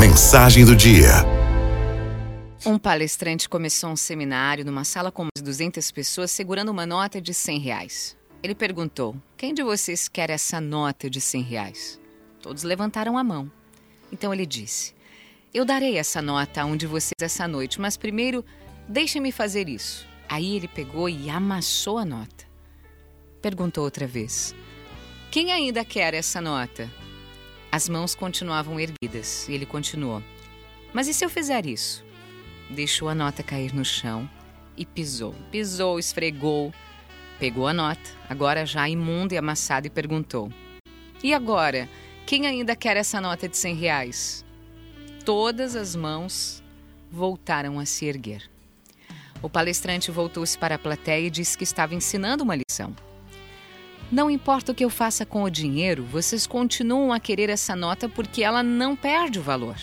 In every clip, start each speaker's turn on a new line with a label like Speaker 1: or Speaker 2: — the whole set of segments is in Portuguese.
Speaker 1: mensagem do dia.
Speaker 2: Um palestrante começou um seminário numa sala com umas 200 pessoas segurando uma nota de 100 reais. Ele perguntou: Quem de vocês quer essa nota de 100 reais? Todos levantaram a mão. Então ele disse: Eu darei essa nota a um de vocês essa noite, mas primeiro deixe-me fazer isso. Aí ele pegou e amassou a nota. Perguntou outra vez: Quem ainda quer essa nota? As mãos continuavam erguidas e ele continuou: Mas e se eu fizer isso? Deixou a nota cair no chão e pisou. Pisou, esfregou, pegou a nota, agora já imunda e amassada, e perguntou: E agora? Quem ainda quer essa nota de 100 reais? Todas as mãos voltaram a se erguer. O palestrante voltou-se para a plateia e disse que estava ensinando uma lição. Não importa o que eu faça com o dinheiro, vocês continuam a querer essa nota porque ela não perde o valor.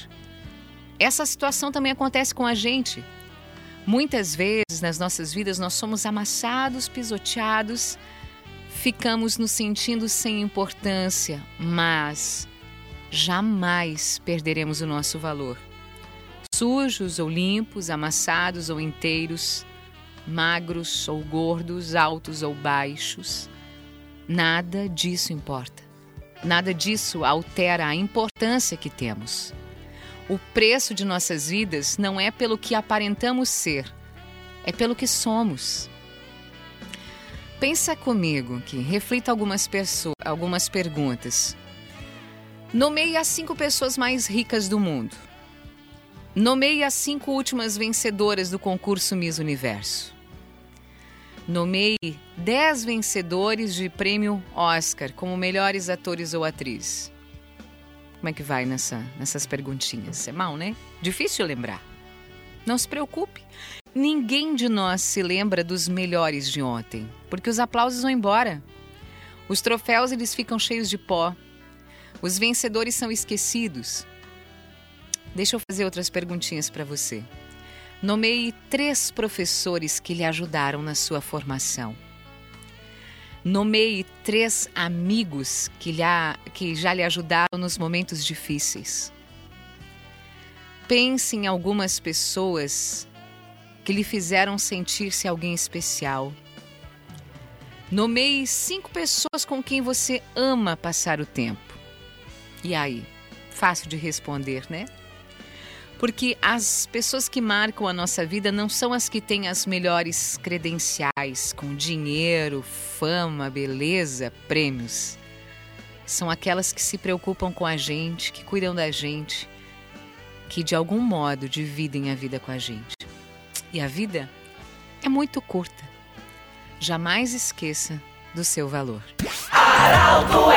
Speaker 2: Essa situação também acontece com a gente. Muitas vezes nas nossas vidas nós somos amassados, pisoteados, ficamos nos sentindo sem importância, mas jamais perderemos o nosso valor. Sujos ou limpos, amassados ou inteiros, magros ou gordos, altos ou baixos Nada disso importa. Nada disso altera a importância que temos. O preço de nossas vidas não é pelo que aparentamos ser, é pelo que somos. Pensa comigo que reflita algumas, pessoas, algumas perguntas. Nomeie as cinco pessoas mais ricas do mundo. Nomeie as cinco últimas vencedoras do concurso Miss Universo. Nomeie 10 vencedores de prêmio Oscar como melhores atores ou atrizes. Como é que vai nessa, nessas perguntinhas? É mal, né? Difícil lembrar. Não se preocupe. Ninguém de nós se lembra dos melhores de ontem, porque os aplausos vão embora. Os troféus eles ficam cheios de pó. Os vencedores são esquecidos. Deixa eu fazer outras perguntinhas para você. Nomeie três professores que lhe ajudaram na sua formação. Nomeie três amigos que, lhe, que já lhe ajudaram nos momentos difíceis. Pense em algumas pessoas que lhe fizeram sentir-se alguém especial. Nomeie cinco pessoas com quem você ama passar o tempo. E aí? Fácil de responder, né? Porque as pessoas que marcam a nossa vida não são as que têm as melhores credenciais, com dinheiro, fama, beleza, prêmios. São aquelas que se preocupam com a gente, que cuidam da gente, que de algum modo dividem a vida com a gente. E a vida é muito curta. Jamais esqueça do seu valor. Araldo